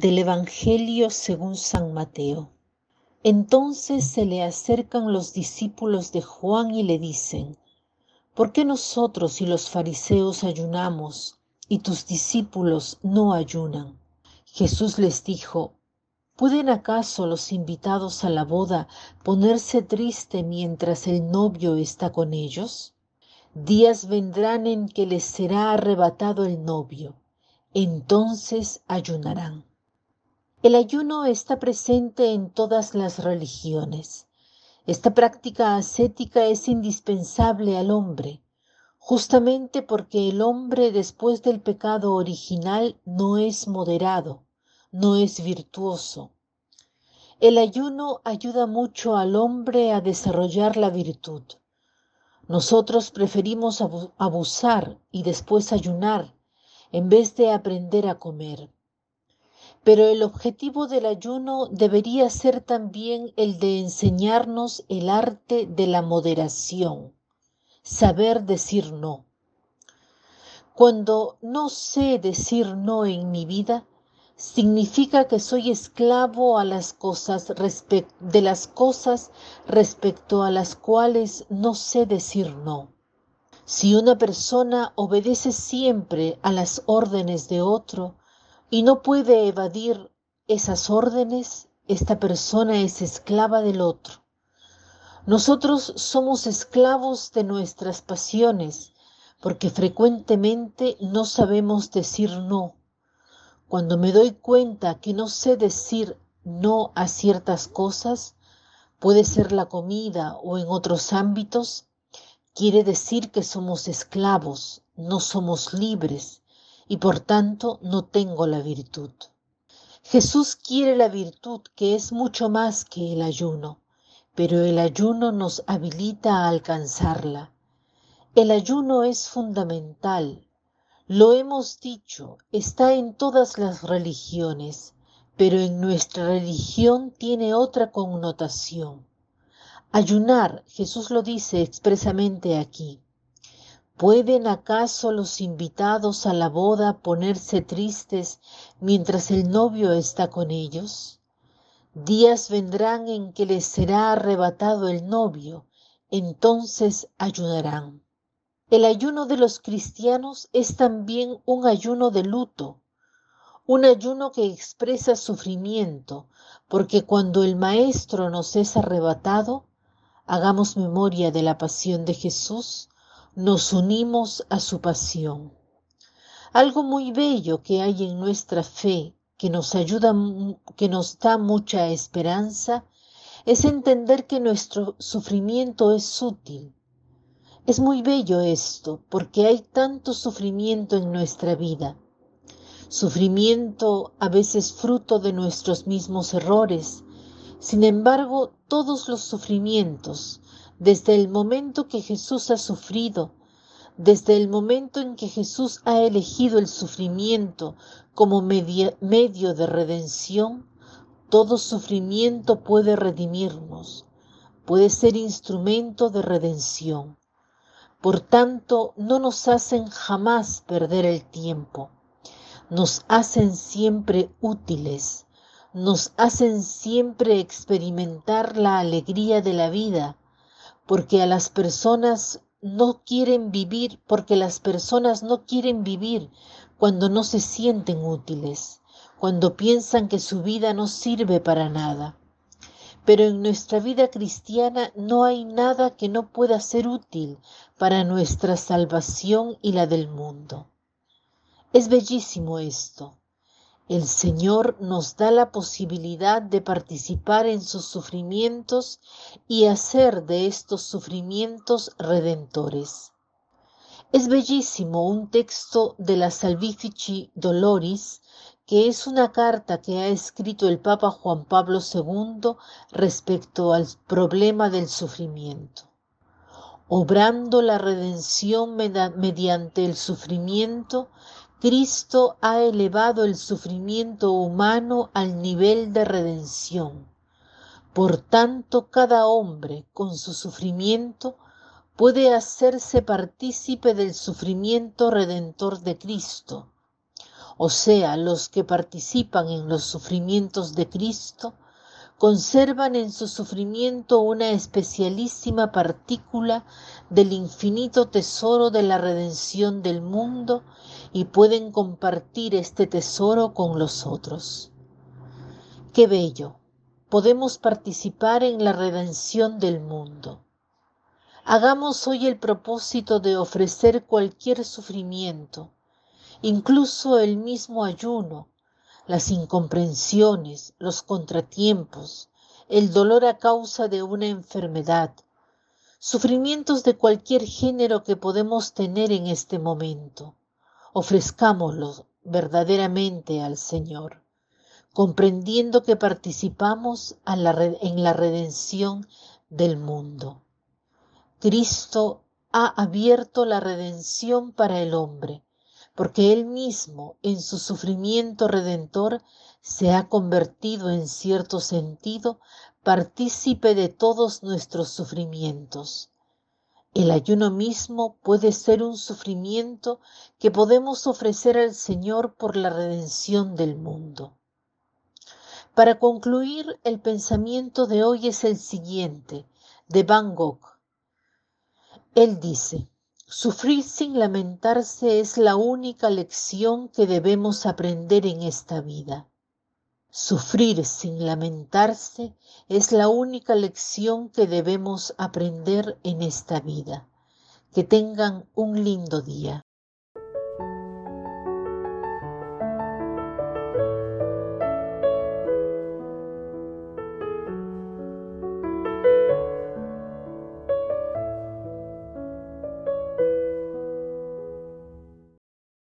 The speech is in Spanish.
Del Evangelio según San Mateo. Entonces se le acercan los discípulos de Juan y le dicen, ¿por qué nosotros y los fariseos ayunamos y tus discípulos no ayunan? Jesús les dijo, ¿pueden acaso los invitados a la boda ponerse triste mientras el novio está con ellos? Días vendrán en que les será arrebatado el novio, entonces ayunarán. El ayuno está presente en todas las religiones. Esta práctica ascética es indispensable al hombre, justamente porque el hombre después del pecado original no es moderado, no es virtuoso. El ayuno ayuda mucho al hombre a desarrollar la virtud. Nosotros preferimos abusar y después ayunar en vez de aprender a comer. Pero el objetivo del ayuno debería ser también el de enseñarnos el arte de la moderación, saber decir no. Cuando no sé decir no en mi vida, significa que soy esclavo a las cosas de las cosas respecto a las cuales no sé decir no. Si una persona obedece siempre a las órdenes de otro, y no puede evadir esas órdenes, esta persona es esclava del otro. Nosotros somos esclavos de nuestras pasiones porque frecuentemente no sabemos decir no. Cuando me doy cuenta que no sé decir no a ciertas cosas, puede ser la comida o en otros ámbitos, quiere decir que somos esclavos, no somos libres y por tanto no tengo la virtud. Jesús quiere la virtud que es mucho más que el ayuno, pero el ayuno nos habilita a alcanzarla. El ayuno es fundamental. Lo hemos dicho, está en todas las religiones, pero en nuestra religión tiene otra connotación. Ayunar, Jesús lo dice expresamente aquí, ¿Pueden acaso los invitados a la boda ponerse tristes mientras el novio está con ellos? Días vendrán en que les será arrebatado el novio, entonces ayunarán. El ayuno de los cristianos es también un ayuno de luto, un ayuno que expresa sufrimiento, porque cuando el Maestro nos es arrebatado, hagamos memoria de la pasión de Jesús, nos unimos a su pasión. Algo muy bello que hay en nuestra fe, que nos ayuda, que nos da mucha esperanza, es entender que nuestro sufrimiento es útil. Es muy bello esto, porque hay tanto sufrimiento en nuestra vida. Sufrimiento a veces fruto de nuestros mismos errores. Sin embargo, todos los sufrimientos, desde el momento que Jesús ha sufrido, desde el momento en que Jesús ha elegido el sufrimiento como medio de redención, todo sufrimiento puede redimirnos, puede ser instrumento de redención. Por tanto, no nos hacen jamás perder el tiempo, nos hacen siempre útiles, nos hacen siempre experimentar la alegría de la vida, porque a las personas no quieren vivir, porque las personas no quieren vivir cuando no se sienten útiles, cuando piensan que su vida no sirve para nada. Pero en nuestra vida cristiana no hay nada que no pueda ser útil para nuestra salvación y la del mundo. Es bellísimo esto. El Señor nos da la posibilidad de participar en sus sufrimientos y hacer de estos sufrimientos redentores. Es bellísimo un texto de la Salvifici Doloris, que es una carta que ha escrito el Papa Juan Pablo II respecto al problema del sufrimiento. Obrando la redención mediante el sufrimiento, Cristo ha elevado el sufrimiento humano al nivel de redención. Por tanto, cada hombre con su sufrimiento puede hacerse partícipe del sufrimiento redentor de Cristo. o sea, los que participan en los sufrimientos de Cristo, conservan en su sufrimiento una especialísima partícula del infinito tesoro de la redención del mundo y pueden compartir este tesoro con los otros. Qué bello, podemos participar en la redención del mundo. Hagamos hoy el propósito de ofrecer cualquier sufrimiento, incluso el mismo ayuno, las incomprensiones, los contratiempos, el dolor a causa de una enfermedad, sufrimientos de cualquier género que podemos tener en este momento. Ofrezcámoslos verdaderamente al Señor, comprendiendo que participamos en la redención del mundo. Cristo ha abierto la redención para el hombre porque Él mismo en su sufrimiento redentor se ha convertido en cierto sentido partícipe de todos nuestros sufrimientos. El ayuno mismo puede ser un sufrimiento que podemos ofrecer al Señor por la redención del mundo. Para concluir, el pensamiento de hoy es el siguiente, de Van Gogh. Él dice, Sufrir sin lamentarse es la única lección que debemos aprender en esta vida. Sufrir sin lamentarse es la única lección que debemos aprender en esta vida. Que tengan un lindo día.